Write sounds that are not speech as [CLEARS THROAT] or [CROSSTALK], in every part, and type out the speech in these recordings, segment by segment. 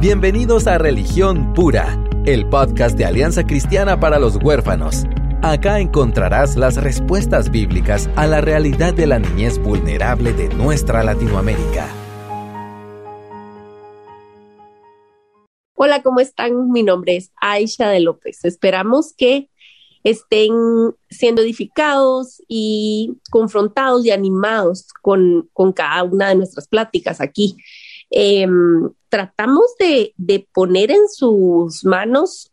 Bienvenidos a Religión Pura, el podcast de Alianza Cristiana para los Huérfanos. Acá encontrarás las respuestas bíblicas a la realidad de la niñez vulnerable de nuestra Latinoamérica. Hola, ¿cómo están? Mi nombre es Aisha de López. Esperamos que estén siendo edificados y confrontados y animados con, con cada una de nuestras pláticas aquí. Em, tratamos de, poner en sus manos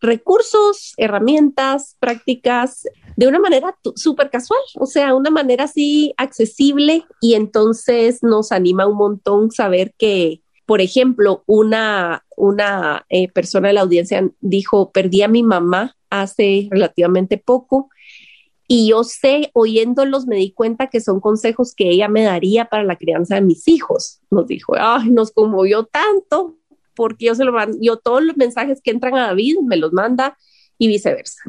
recursos, herramientas, prácticas de una manera súper casual, o sea, una manera así accesible y entonces nos anima un montón saber que, por ejemplo, una, una eh, persona de la audiencia dijo, perdí a mi mamá hace relativamente poco y yo sé, oyéndolos, me di cuenta que son consejos que ella me daría para la crianza de mis hijos. Nos dijo, ay, nos conmovió tanto, porque yo se lo mando, yo todos los mensajes que entran a David me los manda y viceversa.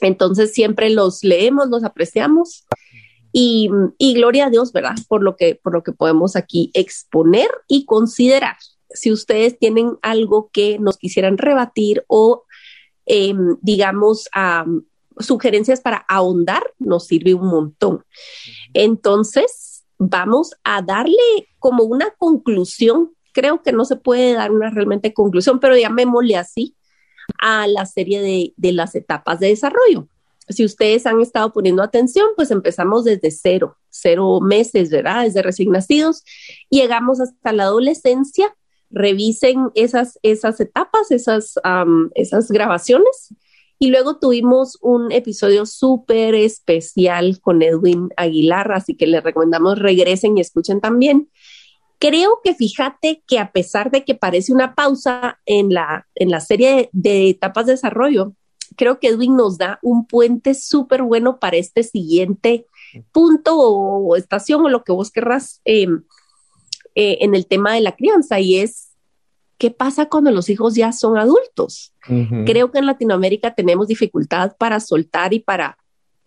Entonces siempre los leemos, los apreciamos y, y gloria a Dios, ¿verdad? Por lo que, por lo que podemos aquí exponer y considerar. Si ustedes tienen algo que nos quisieran rebatir o, em, digamos, a sugerencias para ahondar nos sirve un montón. Entonces, vamos a darle como una conclusión. Creo que no se puede dar una realmente conclusión, pero llamémosle así a la serie de, de las etapas de desarrollo. Si ustedes han estado poniendo atención, pues empezamos desde cero, cero meses, ¿verdad? Desde recién nacidos, llegamos hasta la adolescencia. Revisen esas, esas etapas, esas, esas grabaciones y luego tuvimos un episodio súper especial con Edwin Aguilar, así que les recomendamos regresen y escuchen también. Creo que fíjate que a pesar de que parece una pausa en la, en la serie de, etapas de desarrollo, creo que Edwin nos da un puente súper bueno para este siguiente punto o, estación o lo que vos querrás em, eh, en el tema de la crianza y es ¿qué pasa cuando los hijos ya son adultos? Creo que en Latinoamérica tenemos dificultad para soltar y para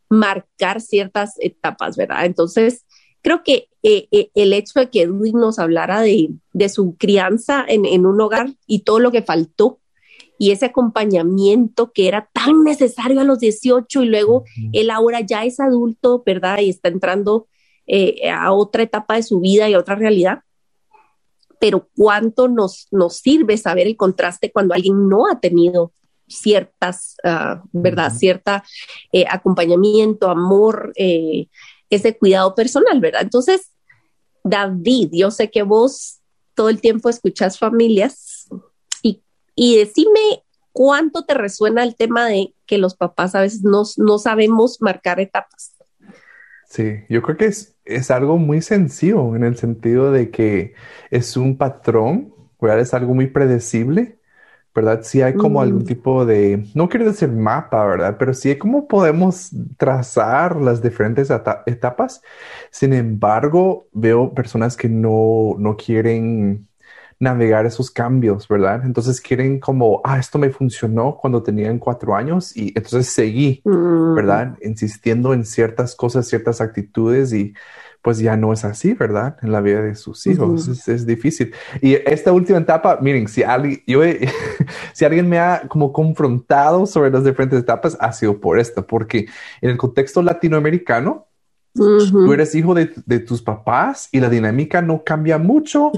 marcar ciertas etapas, ¿verdad? Entonces, creo que eh, eh, el hecho de que Edwin nos hablara de, su crianza en, un hogar y todo lo que faltó y ese acompañamiento que era tan necesario a los 18 y luego él ahora ya es adulto, ¿verdad? Y está entrando eh, a otra etapa de su vida y a otra realidad pero cuánto nos, nos sirve saber el contraste cuando alguien no ha tenido ciertas, uh, ¿verdad? Cierta eh, acompañamiento, amor, eh, ese cuidado personal, ¿verdad? Entonces, David, yo sé que vos todo el tiempo escuchas familias y, y decime cuánto te resuena el tema de que los papás a veces no, no sabemos marcar etapas. Sí, yo creo que es, es algo muy sencillo en el sentido de que es un patrón, ¿verdad? Es algo muy predecible, ¿verdad? Sí hay como algún mm. tipo de, no quiero decir mapa, ¿verdad? Pero sí hay como podemos trazar las diferentes etapas. Sin embargo, veo personas que no, no quieren navegar esos cambios, ¿verdad? Entonces quieren como, ah, esto me funcionó cuando tenían cuatro años y entonces seguí, mm. ¿verdad? Insistiendo en ciertas cosas, ciertas actitudes y pues ya no es así, ¿verdad? En la vida de sus hijos es, difícil. Y esta última etapa, miren, si alguien, yo, [LAUGHS] si alguien me ha como confrontado sobre las diferentes etapas, ha sido por esto, porque en el contexto latinoamericano, Tú eres hijo de, tus papás y la dinámica no cambia mucho.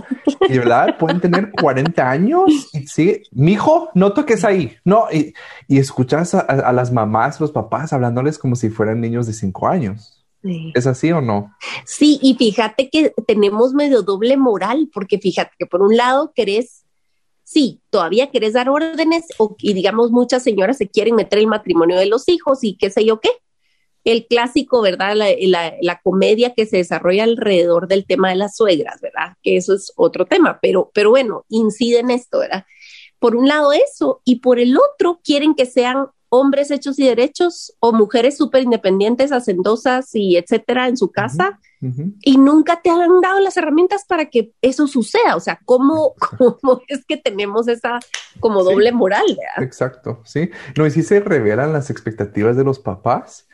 Y verdad, pueden tener 40 años y sí, mi hijo, no toques ahí. No, y, escuchas a, las mamás, los papás hablándoles como si fueran niños de 5 años. ¿Es así o no? Sí, y fíjate que tenemos medio doble moral, porque fíjate que por un lado querés, sí, todavía querés dar órdenes, o, y digamos, muchas señoras se quieren meter el matrimonio de los hijos y qué sé yo qué, el clásico, ¿verdad? La, comedia que se desarrolla alrededor del tema de las suegras, ¿verdad? Que eso es otro tema, pero, pero bueno, incide en esto, ¿verdad? Por un lado eso, y por el otro quieren que sean hombres hechos y derechos o mujeres súper independientes, hacendosas y etcétera en su casa. Y nunca te han dado las herramientas para que eso suceda. O sea, ¿cómo, cómo [LAUGHS] es que tenemos esa como doble moral? ¿verdad? Exacto, sí. No, y si se revelan las expectativas de los papás,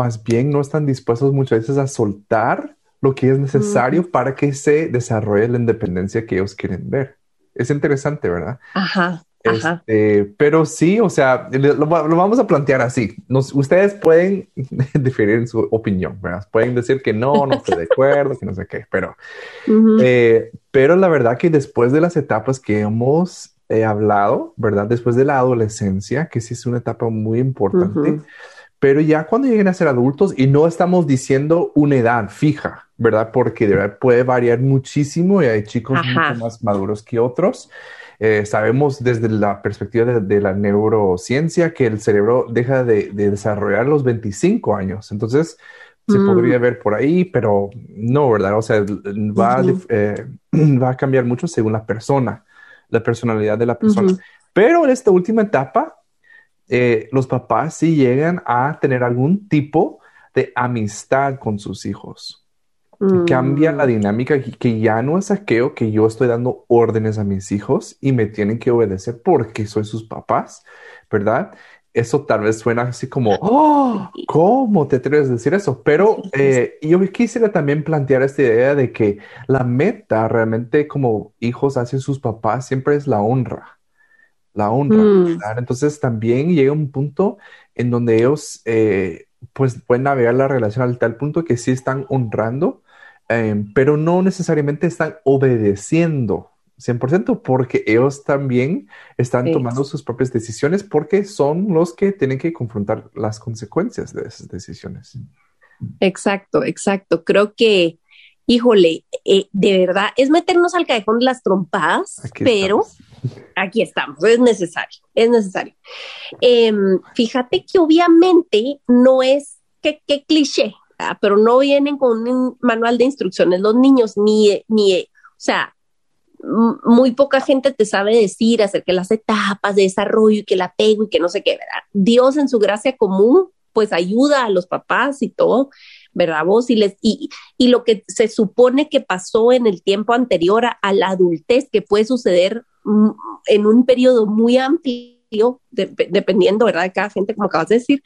más bien no están dispuestos muchas veces a soltar lo que es necesario para que se desarrolle la independencia que ellos quieren ver. es interesante, ¿verdad? Ajá. Ajá. Este, pero sí, o sea, lo, vamos a plantear así. ustedes pueden [LAUGHS] diferir en su opinión, ¿verdad? Pueden decir que no, no estoy de acuerdo, que no sé qué, pero, eh, pero la verdad que después de las etapas que hemos eh, hablado, ¿verdad? Después de la adolescencia, que sí es una etapa muy importante, pero ya cuando lleguen a ser adultos y no estamos diciendo una edad fija, ¿verdad? Porque de verdad puede variar muchísimo y hay chicos mucho más maduros que otros. Eh, sabemos desde la perspectiva de, la neurociencia que el cerebro deja de, desarrollar a los 25 años. Entonces, se mm. podría ver por ahí, pero no, ¿verdad? O sea, va, eh, [CLEARS THROAT] va a cambiar mucho según la persona, la personalidad de la persona. Pero en esta última etapa, eh, los papás sí llegan a tener algún tipo de amistad con sus hijos. Cambia la mm. dinámica que ya no es saqueo, que yo estoy dando órdenes a mis hijos y me tienen que obedecer porque soy sus papás, ¿verdad? Eso tal vez suena así como, oh, ¿cómo te atreves a decir eso? Pero eh, yo quisiera también plantear esta idea de que la meta realmente como hijos hacia sus papás siempre es la honra la honra. Mm. Entonces también llega un punto en donde ellos eh, pues pueden navegar la relación al tal punto que sí están honrando Em, pero no necesariamente están obedeciendo 100% porque ellos también están tomando sus propias decisiones porque son los que tienen que confrontar las consecuencias de esas decisiones. Exacto, exacto. Creo que, híjole, eh, de verdad es meternos al callejón de las trompadas, pero aquí estamos, es necesario, es necesario. Em, fíjate que obviamente no es, que qué cliché, pero no vienen con un manual de instrucciones los niños, ni, ni, o sea, muy poca gente te sabe decir acerca de las etapas de desarrollo y que el apego y que no sé qué, ¿verdad? Dios en su gracia común, pues ayuda a los papás y todo, ¿verdad? Vos y les, y, y lo que se supone que pasó en el tiempo anterior a, la adultez, que puede suceder en un periodo muy amplio, dependiendo, ¿verdad? De cada gente, como acabas de decir,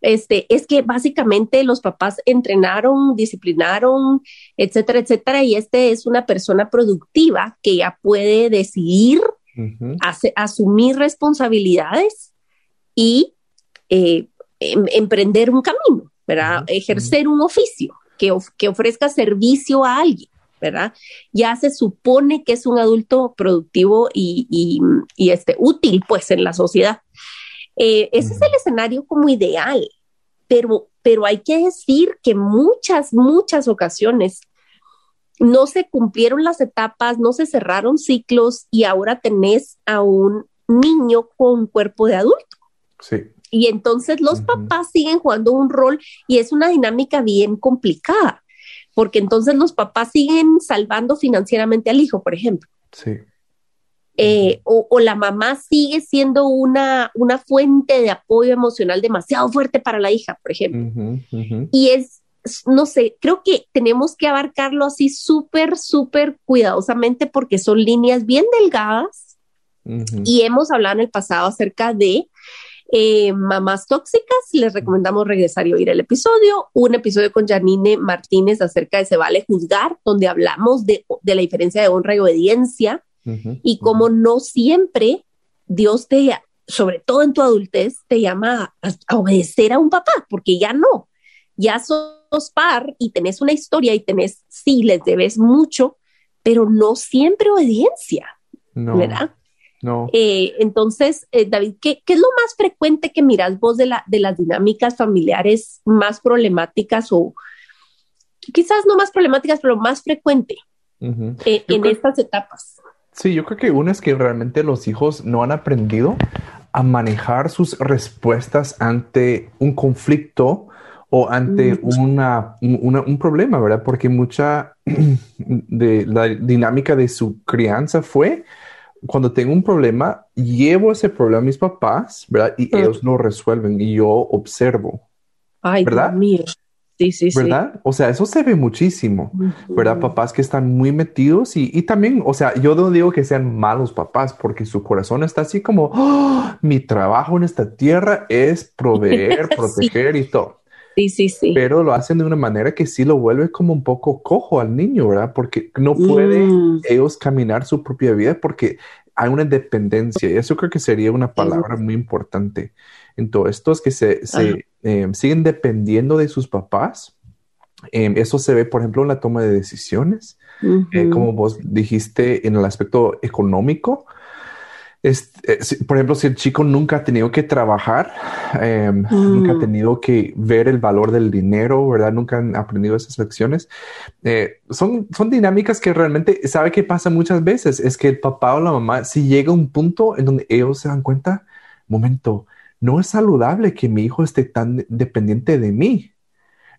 este, es que básicamente los papás entrenaron, disciplinaron, etcétera, etcétera, y este es una persona productiva que ya puede decidir, asumir responsabilidades y eh, em, emprender un camino, ¿verdad? Ejercer un oficio que, que ofrezca servicio a alguien. ¿Verdad? Ya se supone que es un adulto productivo y, y, este, útil, pues, en la sociedad. Eh, ese es el escenario como ideal, pero, pero hay que decir que muchas, muchas ocasiones no se cumplieron las etapas, no se cerraron ciclos y ahora tenés a un niño con cuerpo de adulto. Sí. Y entonces los papás siguen jugando un rol y es una dinámica bien complicada, porque entonces los papás siguen salvando financieramente al hijo, por ejemplo. Sí. Eh, o, la mamá sigue siendo una, una fuente de apoyo emocional demasiado fuerte para la hija, por ejemplo. Y es, no sé, creo que tenemos que abarcarlo así súper, súper cuidadosamente porque son líneas bien delgadas. Y hemos hablado en el pasado acerca de eh, mamás tóxicas. Les recomendamos regresar y oír el episodio. Un episodio con Janine Martínez acerca de Se vale juzgar, donde hablamos de, de la diferencia de honra y obediencia y como no siempre Dios te, sobre todo en tu adultez, te llama a, obedecer a un papá, porque ya no, ya sos par y tenés una historia y tenés, sí, les debes mucho, pero no siempre obediencia, ¿verdad? No. Eh, entonces, eh, David, ¿qué, es lo más frecuente que miras vos de, la, de las dinámicas familiares más problemáticas o quizás no más problemáticas, pero más frecuente eh, en estas etapas? Sí, yo creo que uno es que realmente los hijos no han aprendido a manejar sus respuestas ante un conflicto o ante una, un problema, ¿verdad? Porque mucha [CLEARS THROAT] de la dinámica de su crianza fue cuando tengo un problema, llevo ese problema a mis papás, ¿verdad? Y ellos lo resuelven y yo observo. Ay, ¿verdad? Dios mío. Sí, sí, ¿verdad? O sea, eso se ve muchísimo, ¿verdad? Papás que están muy metidos y, y, también, o sea, yo no digo que sean malos papás porque su corazón está así como, ¡Oh! mi trabajo en esta tierra es proveer, [LAUGHS] proteger y todo. Sí, sí, sí. Pero lo hacen de una manera que sí lo vuelve como un poco cojo al niño, ¿verdad? Porque no pueden Mm. ellos caminar su propia vida porque hay una dependencia. Y eso creo que sería una palabra muy importante en todo esto, es que se, se, eh, siguen dependiendo de sus papás. Eh, eso se ve, por ejemplo, en la toma de decisiones. Eh, como vos dijiste, en el aspecto económico. Es, eh, si- por ejemplo, si el chico nunca ha tenido que trabajar, eh, nunca ha Mm. tenido que ver el valor del dinero, ¿verdad? Nunca han aprendido esas lecciones. eh, son, son dinámicas que realmente, ¿sabe qué pasa muchas veces? Es que el papá o la mamá, si llega a un punto en donde ellos se dan cuenta, momento, no es saludable que mi hijo esté tan dependiente de mí.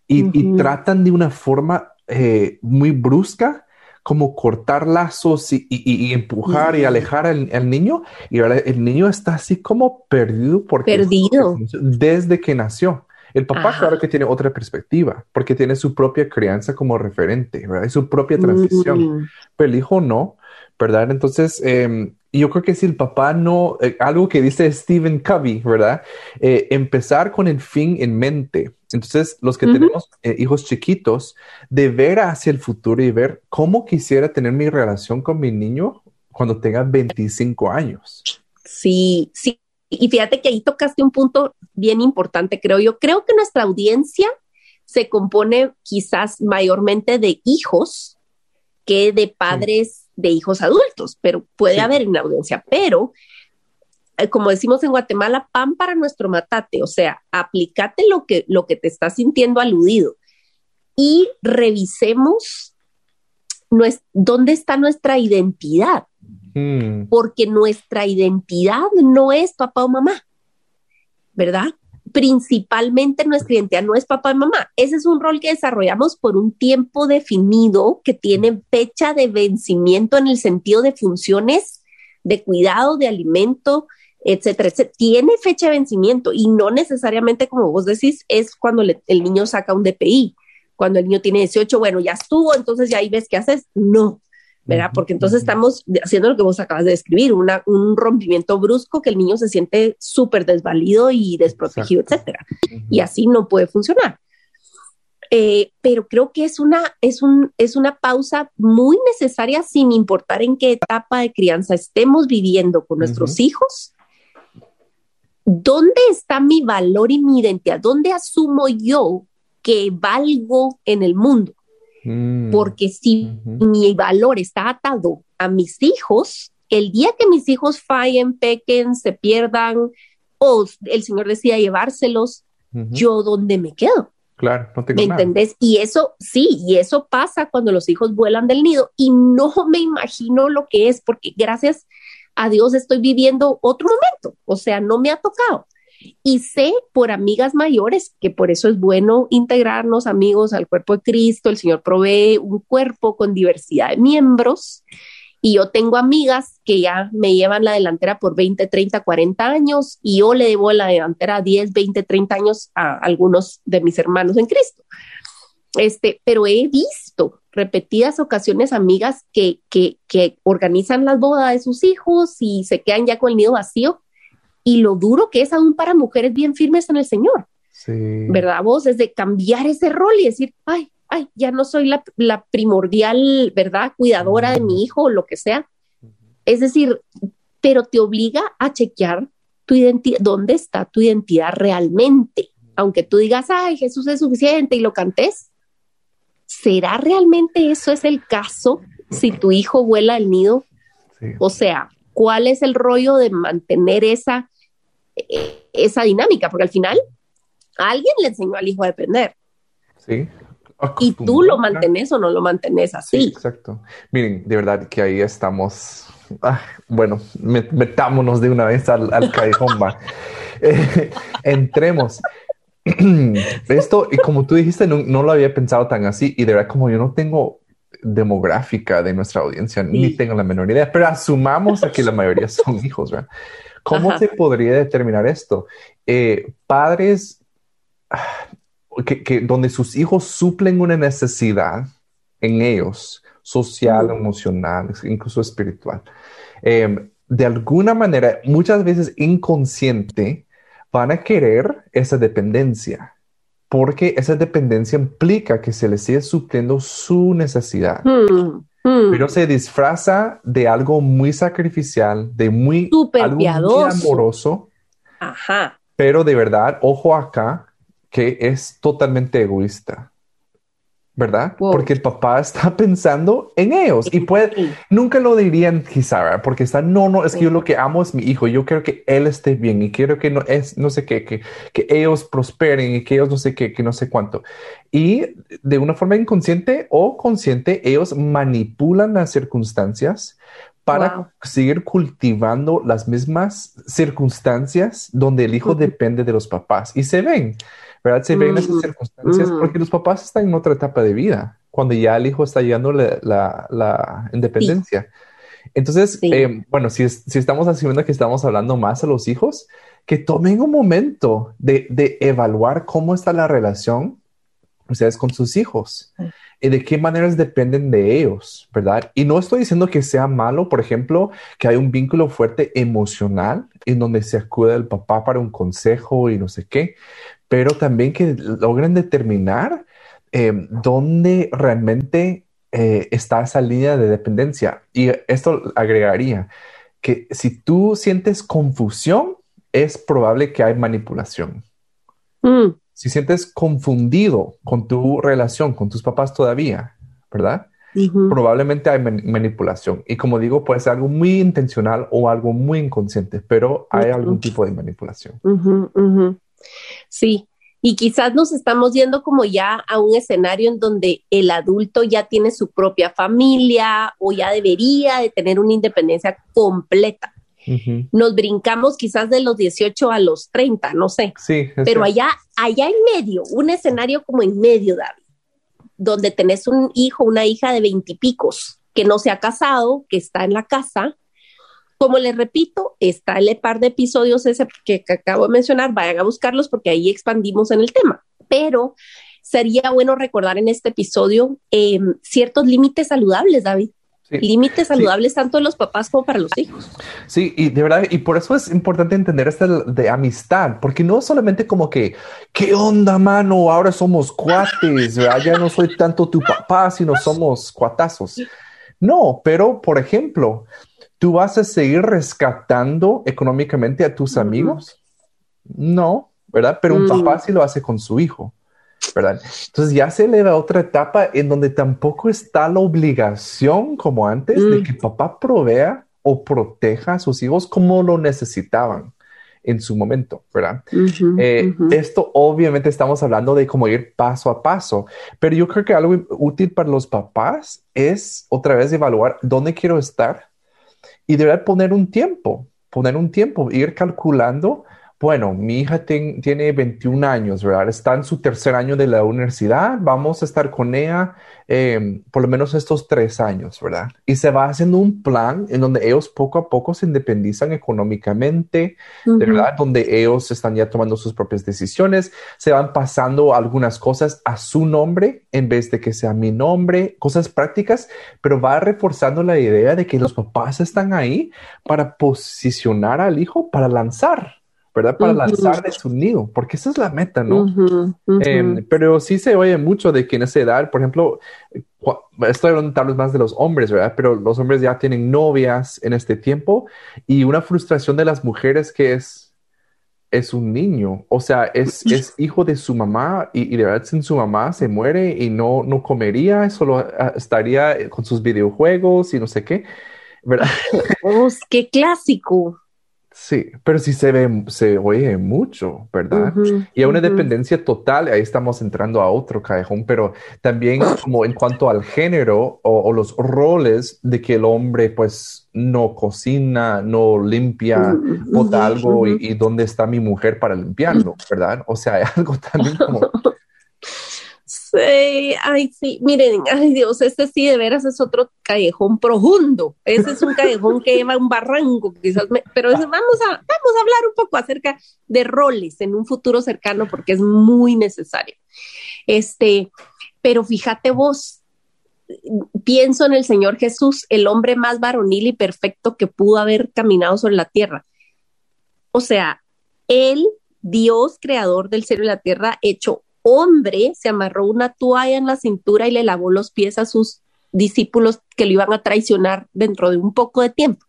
Y, y Ujú. tratan de una forma eh, muy brusca como cortar lazos y, y- y empujar y alejar al, al niño. Y ahora el niño está así como perdido porque Perdido. desde que nació. El papá, Ajá. claro que tiene otra perspectiva, porque tiene su propia crianza como referente, ¿verdad? Y su propia transición Mm. pero el hijo no, ¿verdad? Entonces, eh, yo creo que si el papá no, eh, algo que dice Stephen Covey, ¿verdad? Eh, empezar con el fin en mente. Entonces, los que tenemos eh, hijos chiquitos, de ver hacia el futuro y ver cómo quisiera tener mi relación con mi niño cuando tenga 25 años. Sí, sí. Y fíjate que ahí tocaste un punto bien importante, creo yo. Creo que nuestra audiencia se compone quizás mayormente de hijos que de padres de hijos adultos, pero puede Sí. haber en la audiencia. Pero, como decimos en Guatemala, pan para nuestro matate, o sea, aplicate lo que, lo que te estás sintiendo aludido y revisemos dónde está nuestra identidad Hmm, porque nuestra identidad no es papá o mamá, ¿verdad? Principalmente nuestra identidad no es papá y mamá. Ese es un rol que desarrollamos por un tiempo definido que tiene fecha de vencimiento en el sentido de funciones de cuidado, de alimento, etcétera, etcétera. Tiene fecha de vencimiento y no necesariamente, como vos decís, es cuando le- el niño saca un DPI. Cuando el niño tiene 18, bueno, ya estuvo, entonces ya ahí ves qué haces. No, ¿verdad? Porque entonces estamos haciendo lo que vos acabas de describir, una, un rompimiento brusco que el niño se siente súper desvalido y desprotegido, Exacto. etcétera. Y así no puede funcionar. Eh, pero creo que es una, es, un, es una pausa muy necesaria sin importar en qué etapa de crianza estemos viviendo con nuestros hijos. ¿Dónde está mi valor y mi identidad? ¿Dónde asumo yo que valgo en el mundo? Mm, Porque si mi valor está atado a mis hijos, el día que mis hijos fallen, pequen, se pierdan o el Señor decida llevárselos, yo dónde me quedo, Claro, no tengo ¿me nada. entendés? Y eso sí, y eso pasa cuando los hijos vuelan del nido y no me imagino lo que es porque gracias a Dios estoy viviendo otro momento, o sea, no me ha tocado. Y sé por amigas mayores que por eso es bueno integrarnos amigos al cuerpo de Cristo. El Señor provee un cuerpo con diversidad de miembros. Y yo tengo amigas que ya me llevan la delantera por 20, 30, 40 años y yo le debo la delantera 10, 20, 30 años a algunos de mis hermanos en Cristo. Este, pero he visto repetidas ocasiones amigas que, que, que organizan las bodas de sus hijos y se quedan ya con el nido vacío y lo duro que es aún para mujeres bien firmes en el Señor, Sí. ¿verdad? Vos es de cambiar ese rol y decir, ay, ay, ya no soy la, la primordial, ¿verdad? Cuidadora de mi hijo o lo que sea. Es decir, pero te obliga a chequear tu identidad, dónde está tu identidad realmente. Aunque tú digas, ay, Jesús es suficiente y lo cantes, ¿será realmente eso es el caso si tu hijo vuela al nido? Sí. O sea, ¿cuál es el rollo de mantener esa, eh, esa dinámica? Porque al final alguien le enseñó al hijo a depender Sí. y tú lo mantenés o no lo mantenés Sí, así. exacto. Miren, de verdad que ahí estamos. Ah, bueno, met- metámonos de una vez al, al callejón, va. [LAUGHS] Eh, entremos. [CLEARS THROAT] Esto, y como tú dijiste, no, no lo había pensado tan así. Y de verdad, como yo no tengo demográfica de nuestra audiencia, ni Sí. tengo la menor idea, pero asumamos a que la mayoría son [LAUGHS] hijos, ¿verdad? ¿Cómo Ajá. se podría determinar esto? Eh, padres ah, que, que donde sus hijos suplen una necesidad en ellos, social, Mm. emocional, incluso espiritual. Eh, de alguna manera, muchas veces inconsciente, van a querer esa dependencia. porque esa dependencia implica que se le sigue supliendo su necesidad. Hmm, hmm. Pero se disfraza de algo muy sacrificial, de muy, algo muy amoroso. Ajá. Pero de verdad, ojo acá, que es totalmente egoísta. ¿Verdad? Porque el papá [LAUGHS] está pensando en ellos y puede, nunca lo dirían quizá, porque está, no, no, es que yo lo que amo es mi hijo, yo quiero que él esté bien y quiero que no, es, no sé qué, que, que ellos prosperen y que ellos no sé qué, que no sé cuánto. Y de una forma inconsciente o consciente, ellos manipulan las circunstancias para seguir cultivando las mismas circunstancias donde el hijo depende de los papás y se ven. ¿Verdad? Se ven esas circunstancias porque los papás están en otra etapa de vida, cuando ya el hijo está llegando la, la, independencia. Entonces, eh, bueno, si, si estamos haciendo que estamos hablando más a los hijos, que tomen un momento de, de evaluar cómo está la relación ustedes con sus hijos y de qué maneras dependen de ellos, ¿verdad? Y no estoy diciendo que sea malo, por ejemplo, que hay un vínculo fuerte emocional en donde se acude al papá para un consejo y no sé qué, pero también que logren determinar eh, dónde realmente eh, está esa línea de dependencia. Y esto agregaría que si tú sientes confusión, es probable que hay manipulación. Mm. Si sientes confundido con tu relación con tus papás todavía, ¿verdad? Probablemente hay manipulación. Y como digo, puede ser algo muy intencional o algo muy inconsciente, pero hay algún tipo de manipulación. Sí, y quizás nos estamos yendo como ya a un escenario en donde el adulto ya tiene su propia familia o ya debería de tener una independencia completa. Nos brincamos quizás de los 18 a los 30, no sé. Sí, Pero allá, allá en medio, un escenario como en medio, David, donde tenés un hijo, una hija de veintipicos que no se ha casado, que está en la casa, como les repito, está el par de episodios ese que, acabo de mencionar, vayan a buscarlos porque ahí expandimos en el tema. Pero sería bueno recordar en este episodio em, ciertos límites saludables, David. Límites saludables tanto de los papás como para los hijos. Sí, y de verdad, y por eso es importante entender esto de amistad, porque no solamente como que, ¿qué onda, mano? Ahora somos cuates, ya no soy tanto tu papá, sino somos cuatazos. No, pero por ejemplo, ¿Tú vas a seguir rescatando económicamente a tus amigos? No, ¿verdad? Pero un papá mm. sí lo hace con su hijo, ¿verdad? Entonces ya se eleva a otra etapa en donde tampoco está la obligación como antes de mm. que papá provea o proteja a sus hijos como lo necesitaban en su momento, ¿verdad? Eh, esto obviamente estamos hablando de cómo ir paso a paso, pero yo creo que algo útil para los papás es otra vez evaluar dónde quiero estar y deber poner un tiempo, poner un tiempo, ir calculando bueno, mi hija tiene 21 años, ¿verdad? Está en su tercer año de la universidad, vamos a estar con ella em, por lo menos estos tres años, ¿verdad? Y se va haciendo un plan en donde ellos poco a poco se independizan económicamente, ¿verdad? Donde ellos están ya tomando sus propias decisiones, se van pasando algunas cosas a su nombre en vez de que sea mi nombre, cosas prácticas, pero va reforzando la idea de que los papás están ahí para posicionar al hijo para lanzar. ¿Verdad? Para lanzar de su nido, porque esa es la meta, ¿no? Em, pero sí se oye mucho de que en esa edad, por ejemplo, estoy hablando tal vez más de los hombres, ¿verdad? Pero los hombres ya tienen novias en este tiempo y una frustración de las mujeres que es, es un niño, o sea, es, es hijo de su mamá y, de verdad sin su mamá se muere y no, no comería, solo ah, estaría con sus videojuegos y no sé qué. ¿verdad? [LAUGHS] ¡Qué clásico! Sí, pero sí se ve, se oye mucho, ¿verdad? y a una dependencia total, ahí estamos entrando a otro callejón, pero también como en cuanto al género o, los roles de que el hombre pues no cocina, no limpia, bota algo y, y, dónde está mi mujer para limpiarlo, ¿verdad? O sea, hay [LAUGHS] algo también como [LAUGHS] Ay, sí, miren, ay Dios, este sí de veras es otro callejón profundo. Ese es un callejón que lleva un barranco, quizás, pero vamos a, vamos a hablar un poco acerca de roles en un futuro cercano porque es muy necesario. Este, pero fíjate vos, pienso en el Señor Jesús, el hombre más varonil y perfecto que pudo haber caminado sobre la tierra. O sea, él, Dios, creador del cielo y la tierra, hecho hombre se amarró una toalla en la cintura y le lavó los pies a sus discípulos que lo iban a traicionar dentro de un poco de tiempo.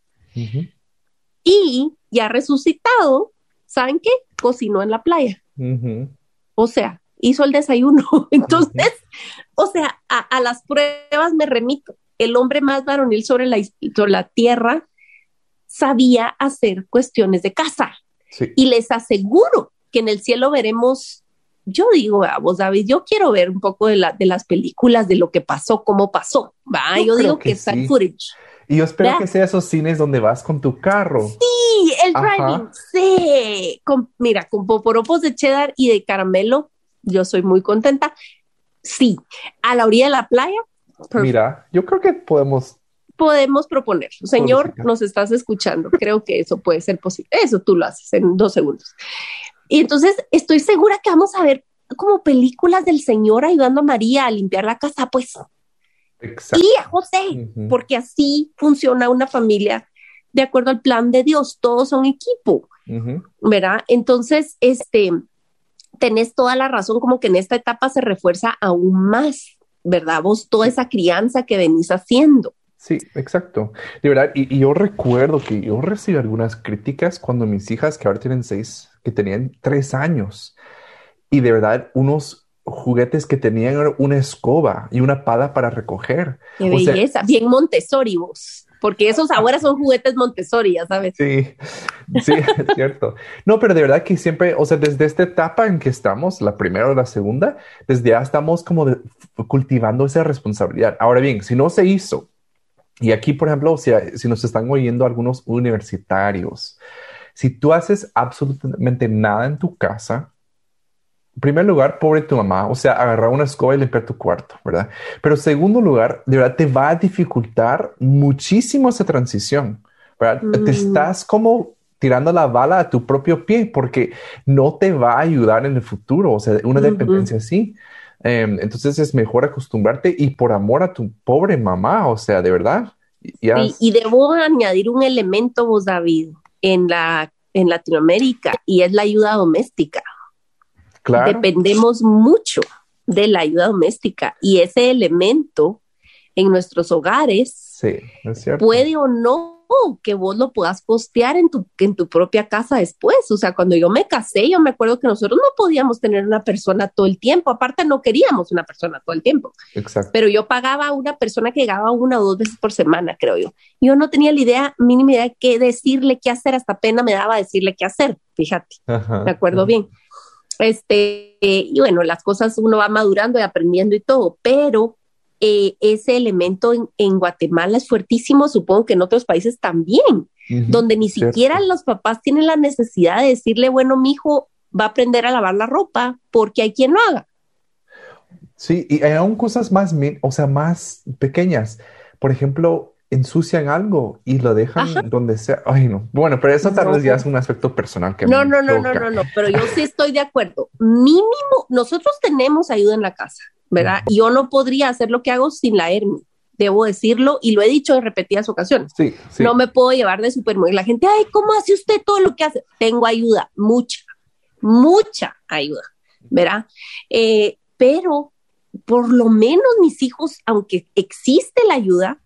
Y ya resucitado, ¿saben qué? Cocinó en la playa. O sea, hizo el desayuno. [LAUGHS] Entonces, o sea, a, las pruebas me remito. El hombre más varonil sobre la, sobre la tierra sabía hacer cuestiones de casa. Y les aseguro que en el cielo veremos, yo digo, a vos David, yo quiero ver un poco de, la, de las películas, de lo que pasó, cómo pasó. ¿va? Yo, digo que, está el footage. Y yo espero que sea esos cines donde vas con tu carro. Sí, el driving, sí. mira, con poporopos de cheddar y de caramelo, yo soy muy contenta. Sí, a la orilla de la playa. Mira, yo creo que podemos podemos proponer. Señor, nos estás escuchando. Creo que eso puede ser posible. Eso tú lo haces en dos segundos. Y entonces estoy segura que vamos a ver como películas del Señor ayudando a María a limpiar la casa, pues. Y a José, porque así funciona una familia de acuerdo al plan de Dios. Todos son equipo, ¿verdad? Entonces, este, tenés toda la razón, como que en esta etapa se refuerza aún más, ¿verdad? Vos toda esa crianza que venís haciendo. Sí, exacto. De verdad, y, yo recuerdo que yo recibí algunas críticas cuando mis hijas, que ahora tienen seis, que tenían tres años, y de verdad unos juguetes que tenían una escoba y una pala para recoger. Qué belleza, bien Montessori vos, porque esos ahora son juguetes Montessori, ya sabes. Sí, sí, [LAUGHS] es cierto. No, pero de verdad que siempre, o sea, desde esta etapa en que estamos, la primera o la segunda, desde ya estamos como cultivando esa responsabilidad. Ahora bien, si no se hizo, y aquí, por ejemplo, si, si nos están oyendo algunos universitarios, si tú haces absolutamente nada en tu casa, en primer lugar, pobre tu mamá, o sea, agarrar una escoba y limpiar tu cuarto, ¿verdad? Pero segundo lugar, de verdad te va a dificultar muchísimo esa transición, ¿verdad? Te mm. estás como tirando la bala a tu propio pie porque no te va a ayudar en el futuro, o sea, una dependencia así. Em, entonces es mejor acostumbrarte y por amor a tu pobre mamá, o sea, de verdad. y debo añadir un elemento, vos, David, en, la, en Latinoamérica, y es la ayuda doméstica. Claro. Dependemos mucho de la ayuda doméstica y ese elemento en nuestros hogares puede o no que vos lo puedas postear en tu, en tu propia casa después. O sea, cuando yo me casé, yo me acuerdo que nosotros no podíamos tener una persona todo el tiempo. Aparte, no queríamos una persona todo el tiempo. Exacto. Pero yo pagaba a una persona que llegaba una o dos veces por semana, creo yo. Yo no tenía la idea, mínima idea de qué decirle, qué hacer. Hasta pena me daba decirle qué hacer. Fíjate, me acuerdo bien. Este, y bueno, las cosas uno va madurando y aprendiendo y todo, pero eh, ese elemento en, Guatemala es fuertísimo, supongo que en otros países también, donde ni siquiera los papás tienen la necesidad de decirle, bueno, mi hijo va a aprender a lavar la ropa porque hay quien lo haga. Sí, y hay aún cosas más, o sea, más pequeñas. Por ejemplo, ensucian algo y lo dejan donde sea. Ay, no. Bueno, pero eso tal vez ya es un aspecto personal que no, no, no, no, no, no, pero yo sí estoy de acuerdo. Mínimo, nosotros tenemos ayuda en la casa. ¿Verdad? Yo no podría hacer lo que hago sin la hernia, debo decirlo, y lo he dicho en repetidas ocasiones. Sí, No me puedo llevar de supermujer. La gente, ay, ¿cómo hace usted todo lo que hace? Tengo ayuda, mucha, mucha ayuda, ¿verdad? Eh, pero por lo menos mis hijos, aunque existe la ayuda,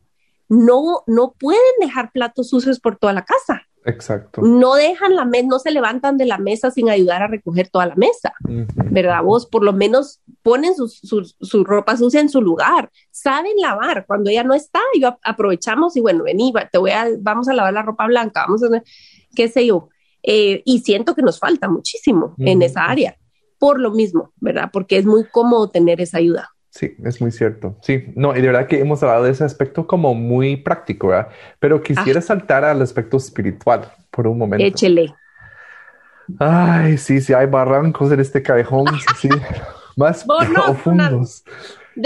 no, no pueden dejar platos sucios por toda la casa. Exacto. No dejan la mesa, no se levantan de la mesa sin ayudar a recoger toda la mesa, ¿verdad? Vos por lo menos ponen su, ropa sucia en su lugar, saben lavar. Cuando ella no está, yo aprovechamos y bueno, vení, te voy a, vamos a lavar la ropa blanca, vamos a, qué sé yo. Eh, y siento que nos falta muchísimo en esa área, por lo mismo, ¿verdad? Porque es muy cómodo tener esa ayuda. Sí, es muy cierto. Sí, no, y de verdad que hemos hablado de ese aspecto como muy práctico, ¿verdad? Pero quisiera saltar al aspecto espiritual por un momento. Échele. Ay, sí, sí, hay barrancos en este callejón, [LAUGHS] sí, más profundos.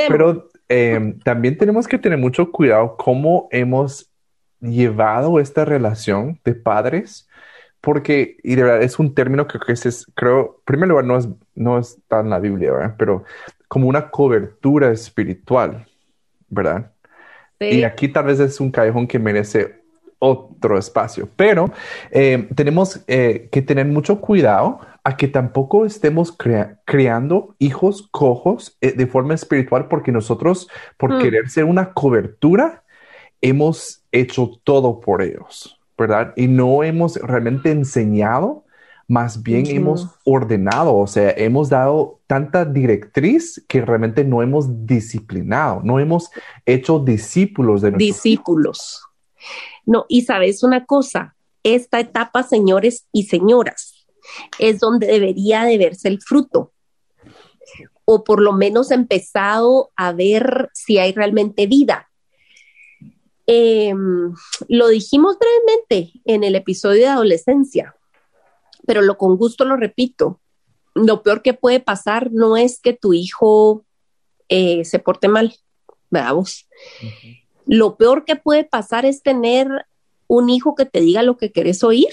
Pero em, también tenemos que tener mucho cuidado cómo hemos llevado esta relación de padres, porque, y de verdad, es un término que, que es, creo, en primer lugar, no, es, no está en la Biblia, ¿verdad? Pero como una cobertura espiritual, ¿verdad? Y aquí tal vez es un callejón que merece otro espacio, pero eh, tenemos eh, que tener mucho cuidado a que tampoco estemos creando hijos cojos eh, de forma espiritual porque nosotros, por mm. querer ser una cobertura, hemos hecho todo por ellos, ¿verdad? Y no hemos realmente enseñado, más bien hemos ordenado, o sea, hemos dado tanta directriz que realmente no hemos disciplinado, no hemos hecho discípulos de nosotros. Discípulos. No, y sabes una cosa, esta etapa, señores y señoras, es donde debería de verse el fruto, o por lo menos empezado a ver si hay realmente vida. Em, lo dijimos brevemente en el episodio de adolescencia, pero lo con gusto lo repito. Lo peor que puede pasar no es que tu hijo eh, se porte mal, ¿verdad Lo peor que puede pasar es tener un hijo que te diga lo que querés oír,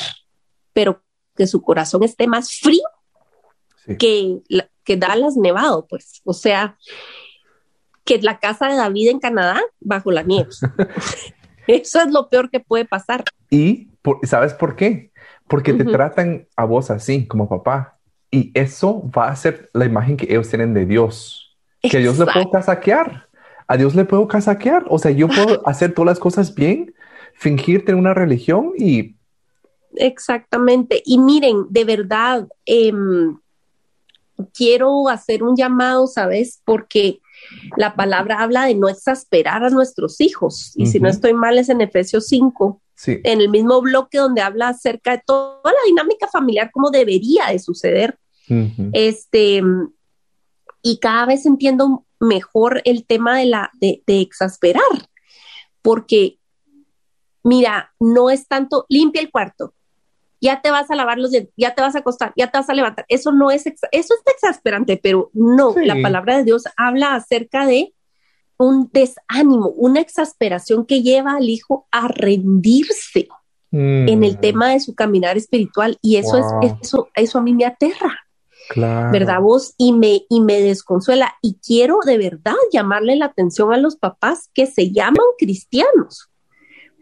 pero que su corazón esté más frío que, que Dallas nevado, pues. O sea, que la casa de David en Canadá bajo la nieve. [LAUGHS] [LAUGHS] Eso es lo peor que puede pasar. ¿Y sabes por qué? Porque te tratan a vos así, como papá. Y eso va a ser la imagen que ellos tienen de Dios. Que a Dios le puedo casaquear. A Dios le puedo casaquear. O sea, yo puedo [LAUGHS] hacer todas las cosas bien, fingir tener una religión y... Exactamente. Y miren, de verdad, em, quiero hacer un llamado, ¿sabes? Porque la palabra habla de no exasperar a nuestros hijos. Y si no estoy mal, es en Efesios 5, en el mismo bloque donde habla acerca de toda la dinámica familiar, como debería de suceder. Este, y cada vez entiendo mejor el tema de la de, exasperar, porque mira, no es tanto limpia el cuarto, ya te vas a lavar los dientes, ya te vas a acostar, ya te vas a levantar. Eso no es, eso es exasperante, pero no, la palabra de Dios habla acerca de un desánimo, una exasperación que lleva al hijo a rendirse en el mm. tema de su caminar espiritual y eso es eso eso a mí me aterra. ¿Verdad vos? Y me, y me desconsuela. Y quiero de verdad llamarle la atención a los papás que se llaman cristianos,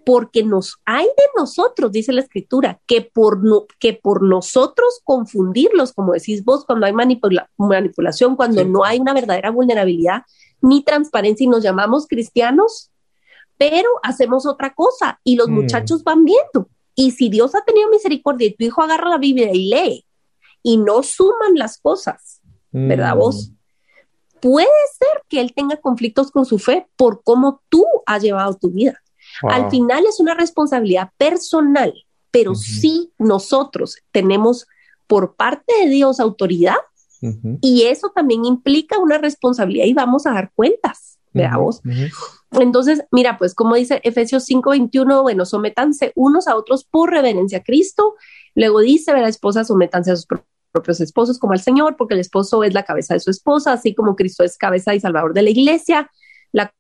porque nos hay de nosotros, dice la escritura, que por, no, que por nosotros confundirlos, como decís vos, cuando hay manipulación, cuando no hay una verdadera vulnerabilidad, ni transparencia y nos llamamos cristianos, pero hacemos otra cosa y los mm. muchachos van viendo. Y si Dios ha tenido misericordia y tu hijo agarra la Biblia y lee y no suman las cosas, ¿verdad mm. vos? Puede ser que él tenga conflictos con su fe por cómo tú has llevado tu vida. Al final es una responsabilidad personal, pero sí nosotros tenemos por parte de Dios autoridad y eso también implica una responsabilidad y vamos a dar cuentas, veamos. Entonces, mira, pues como dice Efesios 5:21, bueno, sométanse unos a otros por reverencia a Cristo. Luego dice, la esposa, sométanse a sus propios esposos como al Señor, porque el esposo es la cabeza de su esposa, así como Cristo es cabeza y salvador de la iglesia, la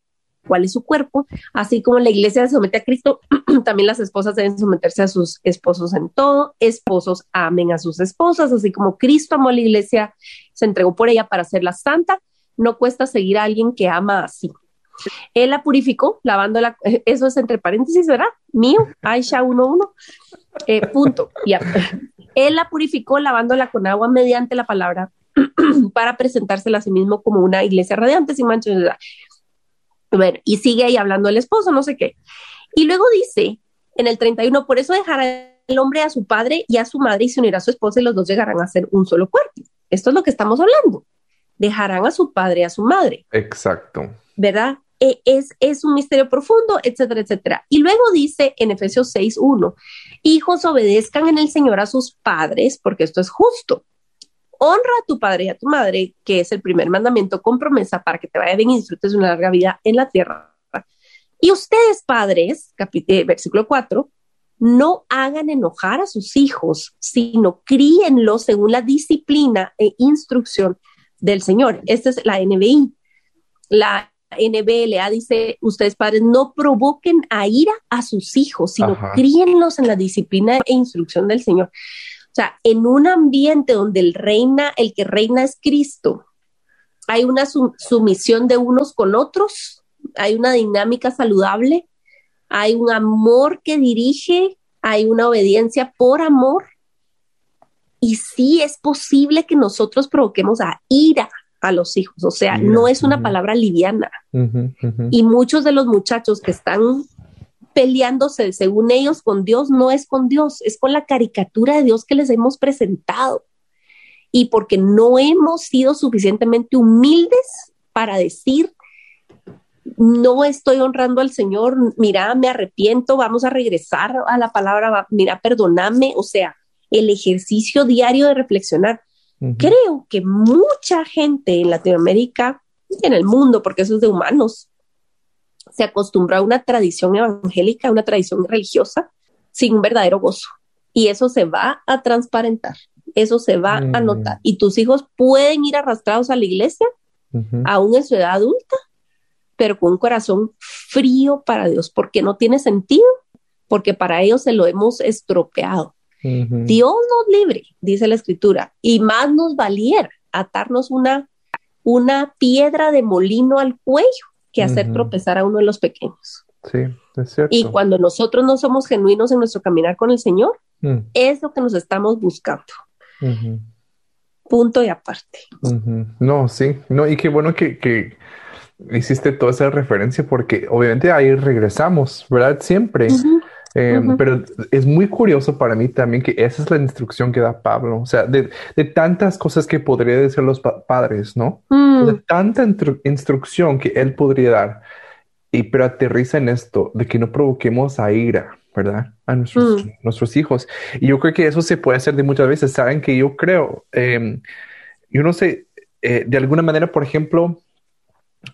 cuál es su cuerpo, así como la iglesia se somete a Cristo, [CLEARS THROAT] también las esposas deben someterse a sus esposos en todo, esposos amen a sus esposas, así como Cristo amó a la iglesia, se entregó por ella para hacerla santa, no cuesta seguir a alguien que ama así. Él la purificó, lavándola, eso es entre paréntesis, ¿verdad? Mío, Aisha 11, eh, punto, ya. [LAUGHS] Él la purificó lavándola con agua mediante la palabra [CLEARS THROAT] para presentársela a sí mismo como una iglesia radiante sin mancha de bueno, y sigue ahí hablando el esposo, no sé qué. Y luego dice en el 31, por eso dejará el hombre a su padre y a su madre y se unirá a su esposa y los dos llegarán a ser un solo cuerpo. Esto es lo que estamos hablando. Dejarán a su padre y a su madre. Exacto. ¿Verdad? E, es, es un misterio profundo, etcétera, etcétera. Y luego dice en Efesios 6, 1, hijos obedezcan en el Señor a sus padres, porque esto es justo honra a tu padre y a tu madre, que es el primer mandamiento con promesa para que te vaya bien y disfrutes una larga vida en la tierra. Y ustedes, padres, eh, versículo 4, no hagan enojar a sus hijos, sino críenlos según la disciplina e instrucción del Señor. Esta es la NBI. La NBLA dice, ustedes padres no provoquen a ira a sus hijos, sino críenlos en la disciplina e instrucción del Señor. O sea, en un ambiente donde el reina, el que reina es Cristo, hay una sumisión de unos con otros, hay una dinámica saludable, hay un amor que dirige, hay una obediencia por amor. Y sí es posible que nosotros provoquemos a ira a los hijos, o sea, no es una palabra liviana. Y muchos de los muchachos que están peleándose, según ellos, con Dios, no es con Dios, es con la caricatura de Dios que les hemos presentado. Y porque no hemos sido suficientemente humildes para decir, no estoy honrando al Señor, mira, me arrepiento, vamos a regresar a la palabra, mira, perdóname, o sea, el ejercicio diario de reflexionar. Creo que mucha gente en Latinoamérica y en el mundo, porque eso es de humanos, se acostumbró a una tradición evangélica, a una tradición religiosa, sin un verdadero gozo. Y eso se va a transparentar, eso se va a mm. notar. Y tus hijos pueden ir arrastrados a la iglesia, aún en su edad adulta, pero con un corazón frío para Dios, porque no tiene sentido, porque para ellos se lo hemos estropeado. Dios nos libre, dice la escritura, y más nos valiera atarnos una, una piedra de molino al cuello que hacer tropezar a uno de los pequeños. Sí, es cierto. Y cuando nosotros no somos genuinos en nuestro caminar con el Señor, mm. es lo que nos estamos buscando. Punto y aparte. No, sí, no, y qué bueno que, que, hiciste toda esa referencia porque obviamente ahí regresamos, ¿verdad? Siempre. Em, pero es muy curioso para mí también que esa es la instrucción que da Pablo, o sea, de, tantas cosas que podría decir los padres, ¿no? De mm. tanta instrucción que él podría dar, y pero aterriza en esto, de que no provoquemos a ira, ¿verdad? A nuestros, mm. nuestros hijos. Y yo creo que eso se puede hacer de muchas veces, saben que yo creo, em, yo no sé, eh, de alguna manera, por ejemplo,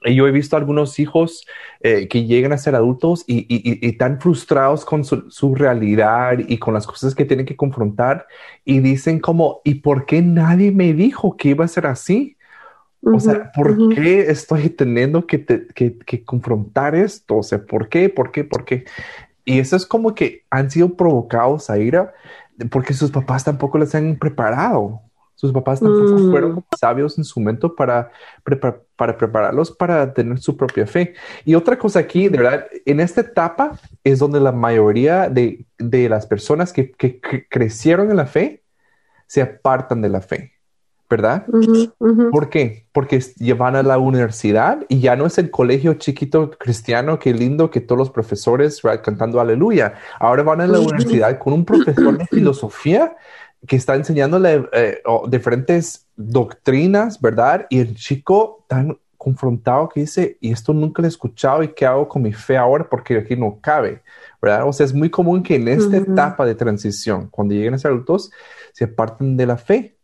yo he visto algunos hijos eh, que llegan a ser adultos y, y, están frustrados con su, realidad y con las cosas que tienen que confrontar y dicen como, ¿y por qué nadie me dijo que iba a ser así? o sea, ¿por qué estoy teniendo que, que, confrontar esto? O sea, ¿por qué? ¿Por qué? ¿Por qué? Y eso es como que han sido provocados a ira porque sus papás tampoco les han preparado. Sus papás tampoco mm. fueron sabios en su momento para, para prepararlos para tener su propia fe. Y otra cosa aquí, de verdad, en esta etapa es donde la mayoría de, de las personas que, que, crecieron en la fe se apartan de la fe. ¿verdad? ¿Por qué? Porque van a la universidad y ya no es el colegio chiquito cristiano, qué lindo que todos los profesores cantando aleluya. Ahora van a la universidad con un profesor de [CLEARS THROAT] filosofía que está enseñándole eh, diferentes doctrinas, ¿verdad? Y el chico tan confrontado que dice, y esto nunca lo he escuchado, ¿y qué hago con mi fe ahora? Porque aquí no cabe, ¿verdad? O sea, es muy común que en esta etapa de transición, cuando lleguen a ser adultos, se aparten de la fe.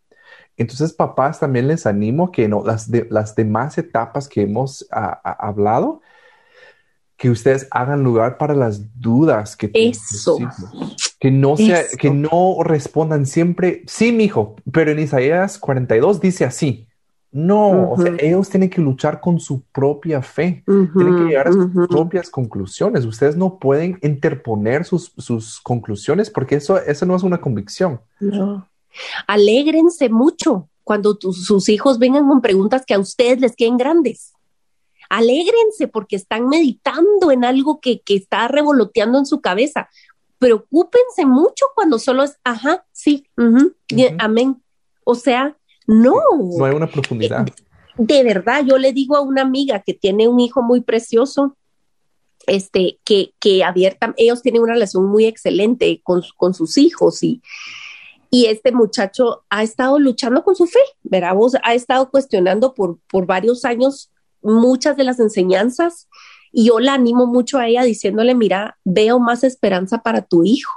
Entonces, papás, también les animo que no, las, de, las demás etapas que hemos hablado, que ustedes hagan lugar para las dudas que tienen. Eso. Que no, sea, que no respondan siempre, sí, mi hijo, pero en Isaías 42 dice así. No, o sea, ellos tienen que luchar con su propia fe, tienen que llegar a sus propias conclusiones. Ustedes no pueden interponer sus, sus conclusiones porque eso, eso no es una convicción. No. Alégrense mucho cuando sus hijos vengan con preguntas que a ustedes les queden grandes. Alégrense porque están meditando en algo que, que está revoloteando en su cabeza preocúpense mucho cuando solo es, ajá, sí, amén. O sea, no. No hay una profundidad. De, verdad, yo le digo a una amiga que tiene un hijo muy precioso, este, que, que abierta, ellos tienen una relación muy excelente con, con sus hijos y, y este muchacho ha estado luchando con su fe, ¿verdad? ha estado cuestionando por, por varios años muchas de las enseñanzas y yo la animo mucho a ella diciéndole, mira, veo más esperanza para tu hijo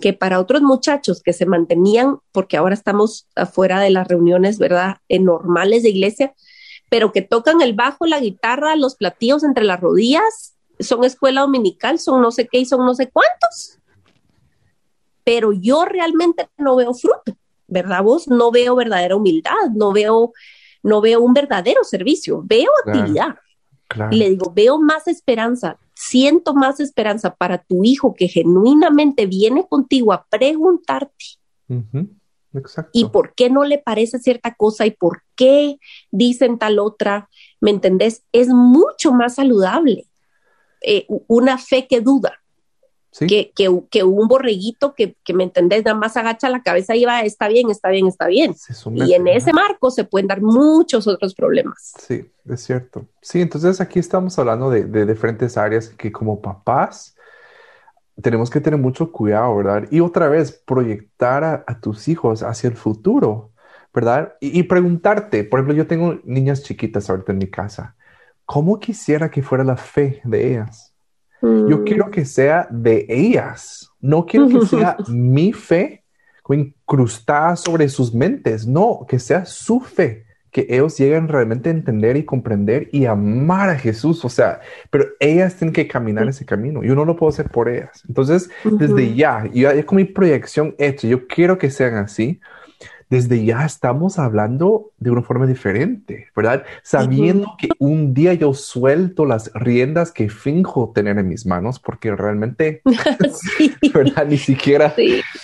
que para otros muchachos que se mantenían, porque ahora estamos afuera de las reuniones, ¿verdad? normales de iglesia, pero que tocan el bajo, la guitarra, los platillos entre las rodillas, son escuela dominical, son no sé qué y son no sé cuántos. Pero yo realmente no veo fruto, ¿verdad vos? No veo verdadera humildad, no veo, no veo un verdadero servicio, veo actividad. Y le digo, veo más esperanza, siento más esperanza para tu hijo que genuinamente viene contigo a preguntarte. Exacto. ¿Y por qué no le parece cierta cosa y por qué dicen tal otra? ¿Me entendés? Es mucho más saludable. eh, una fe que duda. Que, que, un borreguito que, que, me entendés, nada más agacha la cabeza y va, está bien, está bien, está bien. y en ese marco se pueden dar muchos otros problemas. Sí, es cierto. Sí, entonces aquí estamos hablando de, de diferentes áreas que como papás tenemos que tener mucho cuidado, ¿verdad? Y otra vez, proyectar a, tus hijos hacia el futuro, ¿verdad? Y, y, preguntarte, por ejemplo, yo tengo niñas chiquitas ahorita en mi casa, ¿cómo quisiera que fuera la fe de ellas? Yo mm. quiero que sea de ellas, no quiero que sea [LAUGHS] mi fe incrustada sobre sus mentes, no, que sea su fe, que ellos lleguen realmente a entender y comprender y amar a Jesús, o sea, pero ellas tienen que caminar ese camino, yo no lo puedo hacer por ellas. Entonces, desde ya, yo es con mi proyección hecha, yo quiero que sean así, desde ya estamos hablando de una forma diferente, ¿verdad? Sabiendo que un día yo suelto las riendas que finjo tener en mis manos, porque realmente, [LAUGHS] [LAUGHS] ¿verdad? Ni siquiera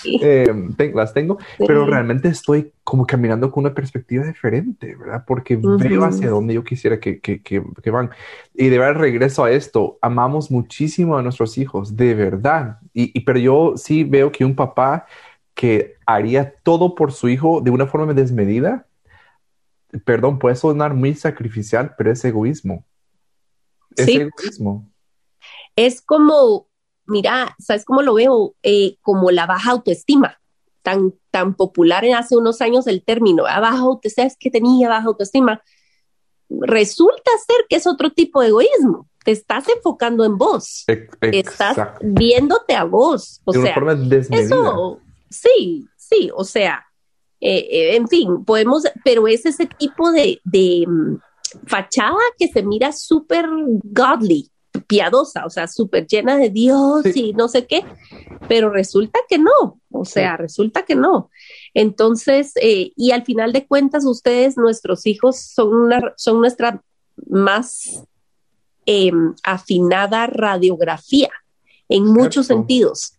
em, las tengo, pero realmente estoy como caminando con una perspectiva diferente, ¿verdad? Porque veo hacia dónde yo quisiera que, que, que, que, van. Y de verdad regreso a esto, amamos muchísimo a nuestros hijos, de verdad. Y, y pero yo sí veo que un papá que haría todo por su hijo de una forma desmedida, perdón, puede sonar muy sacrificial, pero es egoísmo. Es egoísmo. Es como, mira, ¿sabes cómo lo veo? Eh, como la baja autoestima. Tan, tan popular en hace unos años el término, ah, baja autoestima, es que tenía baja autoestima. Resulta ser que es otro tipo de egoísmo. Te estás enfocando en vos. Estás viéndote a vos. O sea, eso Sí, sí, o sea, eh, eh, en fin, podemos, pero es ese tipo de, mm, fachada que se mira súper godly, piadosa, o sea, súper llena de Dios y no sé qué, pero resulta que no, o sea, resulta que no. Entonces, eh, y al final de cuentas, ustedes, nuestros hijos, son, una, son nuestra más em, afinada radiografía en muchos sentidos.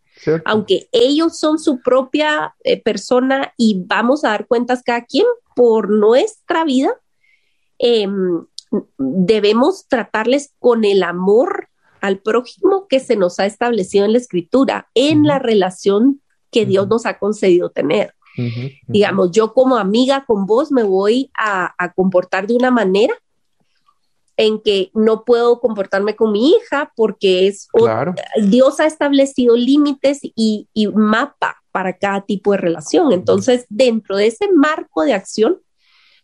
Aunque ellos son su propia eh, persona y vamos a dar cuentas cada quien por nuestra vida, em, debemos tratarles con el amor al prójimo que se nos ha establecido en la escritura, en la relación que Dios nos ha concedido tener. Digamos, yo como amiga con vos me voy a comportar de una manera en que no puedo comportarme con mi hija porque es Dios ha establecido límites y, mapa para cada tipo de relación. Entonces, dentro de ese marco de acción,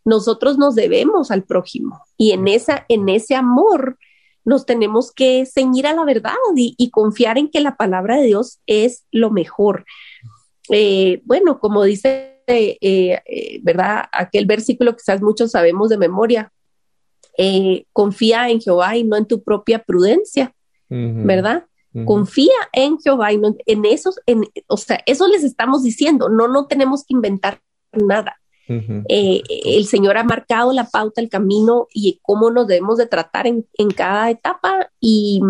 nosotros nos debemos al prójimo y en, esa, en ese amor nos tenemos que ceñir a la verdad y, confiar en que la palabra de Dios es lo mejor. Eh, bueno, como dice, eh, eh, ¿verdad? Aquel versículo que quizás muchos sabemos de memoria, eh, confía en Jehová y no en tu propia prudencia, ¿verdad? Confía en Jehová y no en esos, en, o sea, eso les estamos diciendo, no, no tenemos que inventar nada. Eh, el Señor ha marcado la pauta, el camino y cómo nos debemos de tratar en, cada etapa y,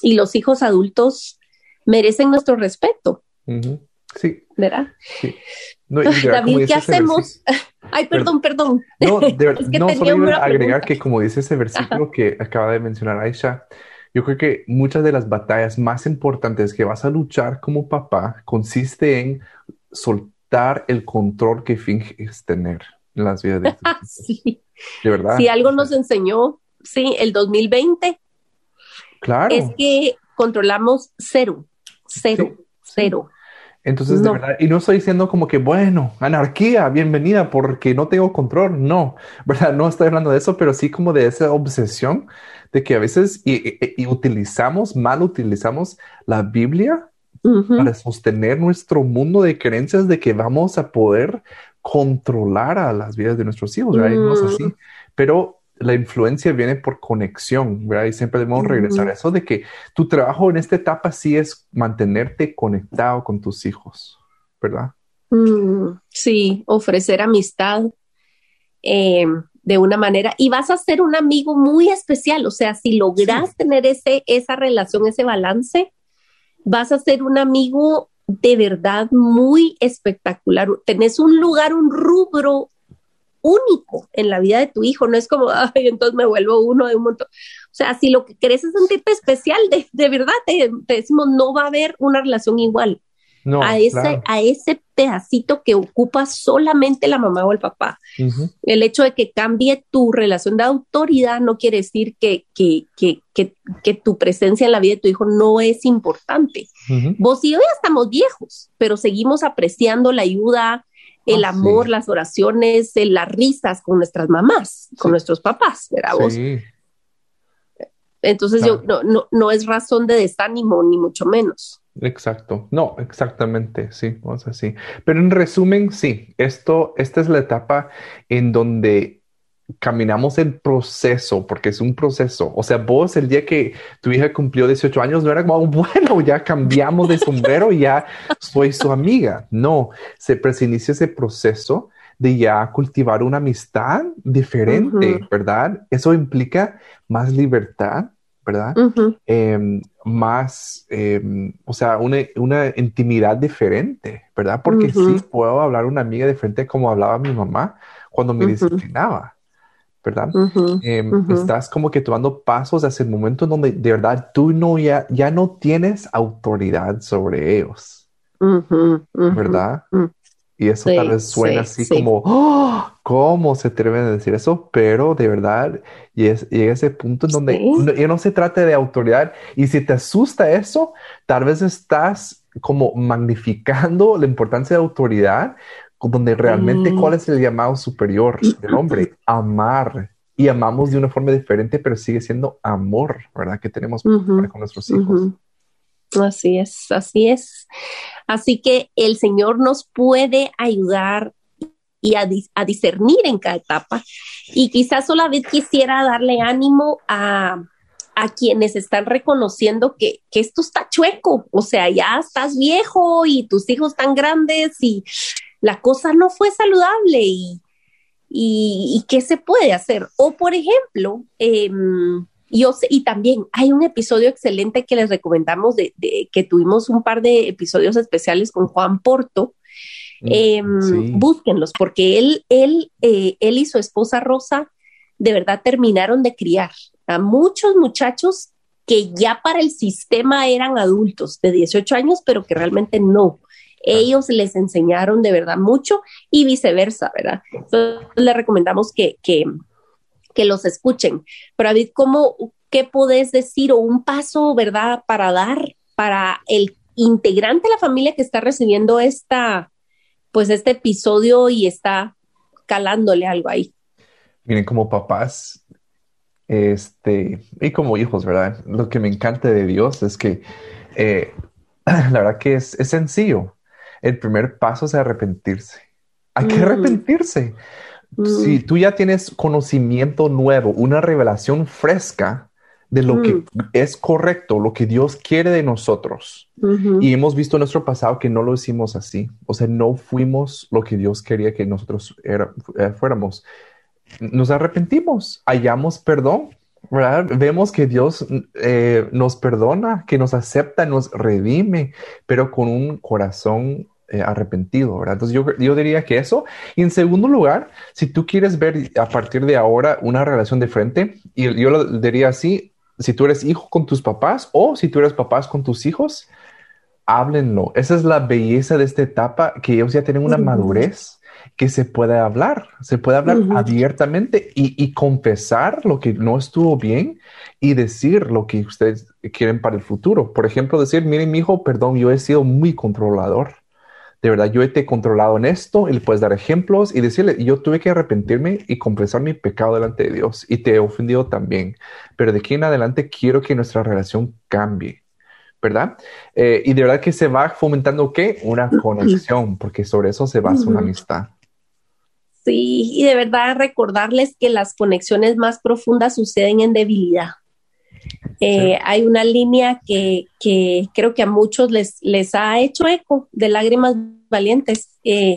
y, los hijos adultos merecen nuestro respeto. Sí. ¿Verdad? Sí. David, ¿qué hacemos? [LAUGHS] Ay, perdón, perdón. No, [LAUGHS] no solo iba a agregar que como dice ese versículo que acaba de mencionar Aisha, yo creo que muchas de las batallas más importantes que vas a luchar como papá consiste en soltar el control que finges tener en las vidas de tus [LAUGHS] hijos. sí. De verdad. Si algo nos enseñó, sí, el 2020. Claro. Es que controlamos cero, cero, cero. Entonces, de verdad, y no estoy diciendo como que, bueno, anarquía, bienvenida, porque no tengo control, no, [LAUGHS] ¿verdad? No estoy hablando de eso, pero sí como de esa obsesión de que a veces y, utilizamos, mal utilizamos la Biblia para sostener nuestro mundo de creencias de que vamos a poder controlar a las vidas de nuestros hijos, ¿verdad? Y así. Mm. Pero la influencia viene por conexión, ¿verdad? Y siempre debemos regresar a eso de que tu trabajo en esta etapa sí es mantenerte conectado con tus hijos, ¿verdad? Mm, sí, ofrecer amistad eh, de una manera y vas a ser un amigo muy especial, o sea, si logras tener ese, esa relación, ese balance, vas a ser un amigo de verdad muy espectacular. Tenés un lugar, un rubro único en la vida de tu hijo, no es como, [LAUGHS] ay, entonces me vuelvo uno de un montón. O sea, si lo que querés es sentirte especial, de, de verdad te, decimos, no va a haber una relación igual. a, ese, a ese pedacito que ocupa solamente la mamá o el papá. El hecho de que cambie tu relación de autoridad no quiere decir que, que, que, que, tu presencia en la vida de tu hijo no es importante. Vos y yo ya estamos viejos, pero seguimos apreciando la ayuda, el ah, amor, las oraciones, las risas con nuestras mamás, con nuestros papás, ¿verdad vos? Entonces yo no, no, no es razón de desánimo, ni mucho menos. Exacto, no, exactamente, sí, vamos así. Pero en resumen, sí, esto, esta es la etapa en donde caminamos el proceso, porque es un proceso. O sea, vos el día que tu hija cumplió 18 años, no era como, bueno, ya cambiamos de sombrero y ya soy su amiga. No, se, inicia ese proceso de ya cultivar una amistad diferente, ¿verdad? Eso implica más libertad, ¿verdad? Em, más, em, o sea, una, una, intimidad diferente, ¿verdad? Porque sí puedo hablar una amiga diferente como hablaba mi mamá cuando me disciplinaba. ¿Verdad? Em, estás como que tomando pasos hacia el momento en donde de verdad tú no ya, ya no tienes autoridad sobre ellos, ¿verdad? Y eso tal vez suena así como, ¡Oh! ¿cómo se atreven a decir eso? Pero de verdad llega ese punto en donde no, ya no se trata de autoridad. Y si te asusta eso, tal vez estás como magnificando la importancia de autoridad donde realmente cuál es el llamado superior del hombre, amar. Y amamos de una forma diferente, pero sigue siendo amor, ¿verdad? Que tenemos con nuestros hijos. Así es, así es. Así que el Señor nos puede ayudar y a, discernir en cada etapa. Y quizás solamente quisiera darle ánimo a, a quienes están reconociendo que, que, esto está chueco, o sea, ya estás viejo y tus hijos están grandes y la cosa no fue saludable y, y, qué se puede hacer. O, por ejemplo, em, yo y también hay un episodio excelente que les recomendamos de, que tuvimos un par de episodios especiales con Juan Porto. Em, búsquenlos porque él, él, eh, él y su esposa Rosa de verdad terminaron de criar a muchos muchachos que ya para el sistema eran adultos de 18 años, pero que realmente no. Ellos les enseñaron de verdad mucho y viceversa, ¿verdad? Entonces les recomendamos que, que, que los escuchen. Pero David, ¿cómo, qué podés decir o un paso, ¿verdad?, para dar para el integrante de la familia que está recibiendo esta, pues este episodio y está calándole algo ahí. Miren, como papás, este, y como hijos, ¿verdad? Lo que me encanta de Dios es que eh, [CLEARS THROAT] la verdad que es, es sencillo el primer paso es arrepentirse. Hay que mm. arrepentirse. Si mm. tú ya tienes conocimiento nuevo, una revelación fresca de lo que mm. es correcto, lo que Dios quiere de nosotros, y hemos visto en nuestro pasado que no lo hicimos así, o sea, no fuimos lo que Dios quería que nosotros eh, fuéramos, nos arrepentimos, hallamos perdón, Vemos que Dios eh, nos perdona, que nos acepta, nos redime, pero con un corazón eh, arrepentido, ¿verdad? Entonces yo, yo, diría que eso. Y en segundo lugar, si tú quieres ver a partir de ahora una relación de frente, y yo lo diría así, si tú eres hijo con tus papás o si tú eres papás con tus hijos, háblenlo. Esa es la belleza de esta etapa, que ellos ya tienen una madurez que se puede hablar, se puede hablar abiertamente y, confesar lo que no estuvo bien y decir lo que ustedes quieren para el futuro. Por ejemplo, decir, miren, mi hijo, perdón, yo he sido muy controlador. De verdad, yo te he controlado en esto y le puedes dar ejemplos y decirle, yo tuve que arrepentirme y confesar mi pecado delante de Dios y te he ofendido también. Pero de aquí en adelante quiero que nuestra relación cambie. ¿verdad? Eh, y de verdad que se va fomentando qué? Una conexión, porque sobre eso se basa una amistad. Sí, y de verdad recordarles que las conexiones más profundas suceden en debilidad. Eh, hay una línea que, creo que a muchos les, les ha hecho eco de lágrimas valientes eh,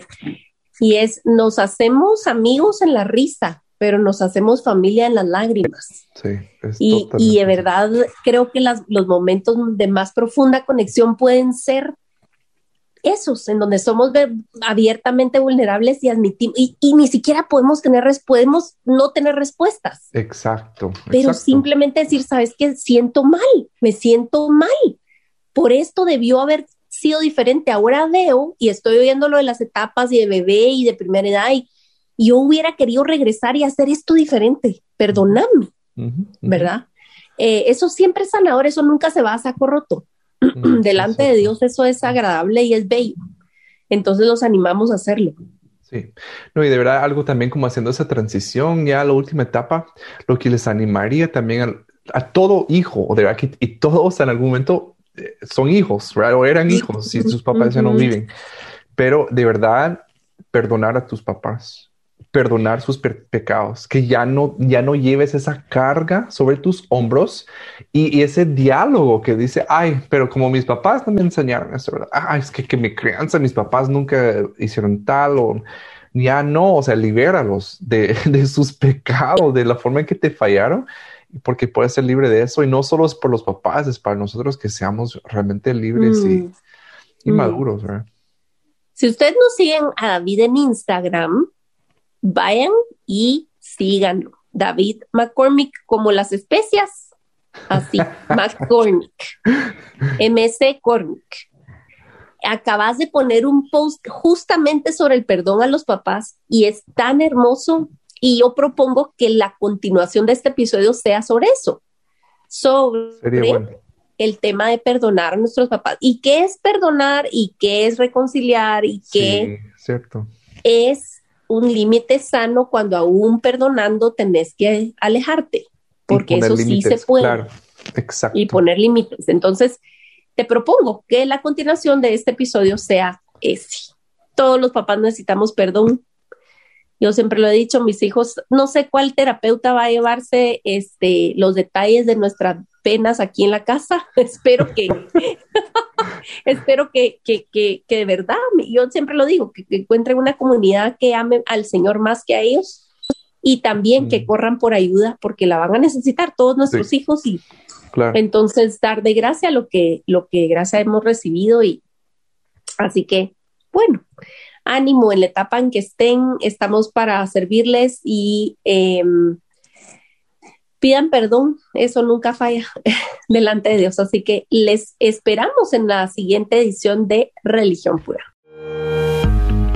y es nos hacemos amigos en la risa, pero nos hacemos familia en las lágrimas. Sí, y, y, de verdad creo que los momentos de más profunda conexión pueden ser esos en donde somos abiertamente vulnerables y admitimos, y, ni siquiera podemos tener, podemos no tener respuestas. Exacto. Pero simplemente decir, sabes que siento mal, me siento mal. Por esto debió haber sido diferente. Ahora veo y estoy oyendo lo de las etapas y de bebé y de primera edad y yo hubiera querido regresar y hacer esto diferente. Perdóname, ¿verdad? Eh, eso siempre es sanador, eso nunca se va a saco roto. [CLEARS THROAT] delante de Dios eso es agradable y es bello. Entonces los animamos a hacerlo. Sí, no, y de verdad algo también como haciendo esa transición ya a la última etapa, lo que les animaría también a, todo hijo, o de verdad que y todos en algún momento eh, son hijos, ¿verdad? o eran hijos si sus papás ya no viven, pero de verdad perdonar a tus papás, perdonar sus pecados, que ya no, ya no lleves esa carga sobre tus hombros y, ese diálogo que dice, ay, pero como mis papás no me enseñaron eso, ¿verdad? Ay, es que, que mi crianza, mis papás nunca hicieron tal o ya no, o sea, libéralos de, [LAUGHS] de sus pecados, de la forma en que te fallaron, porque puedes ser libre de eso y no solo es por los papás, es para nosotros que seamos realmente libres y, y mm. maduros, ¿verdad? Si ustedes nos siguen a David en Instagram, vayan y síganlo. David McCormick, como las especias, así, [LAUGHS] McCormick, MC Cormick. Acabas de poner un post justamente sobre el perdón a los papás y es tan hermoso y yo propongo que la continuación de este episodio sea sobre eso, sobre el tema de perdonar a nuestros papás. ¿Y qué es perdonar y qué es reconciliar y qué cierto. es un límite sano cuando aún perdonando tenés que alejarte, porque eso sí se puede. exacto. Y poner límites. Entonces, te propongo que la continuación de este episodio sea ese. Todos los papás necesitamos perdón. Yo siempre lo he dicho, mis hijos, no sé cuál terapeuta va a llevarse este, los detalles de nuestras penas aquí en la casa. [LAUGHS] Espero que, [LAUGHS] [LAUGHS] espero que, que, que, que, de verdad, yo siempre lo digo, que, encuentren una comunidad que ame al Señor más que a ellos y también que mm. corran por ayuda porque la van a necesitar todos nuestros hijos y entonces dar de gracia lo que, lo que gracia hemos recibido y así que, bueno, ánimo en la etapa en que estén, estamos para servirles y eh, pidan perdón, eso nunca falla [LAUGHS] delante de Dios. Así que les esperamos en la siguiente edición de Religión Pura.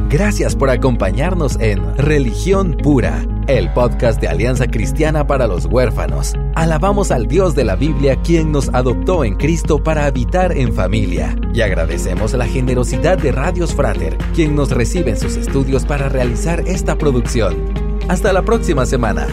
Gracias por acompañarnos en Religión Pura, el podcast de Alianza Cristiana para los Huérfanos. Alabamos al Dios de la Biblia quien nos adoptó en Cristo para habitar en familia. Y agradecemos la generosidad de Radios Frater, quien nos recibe en sus estudios para realizar esta producción. Hasta la próxima semana.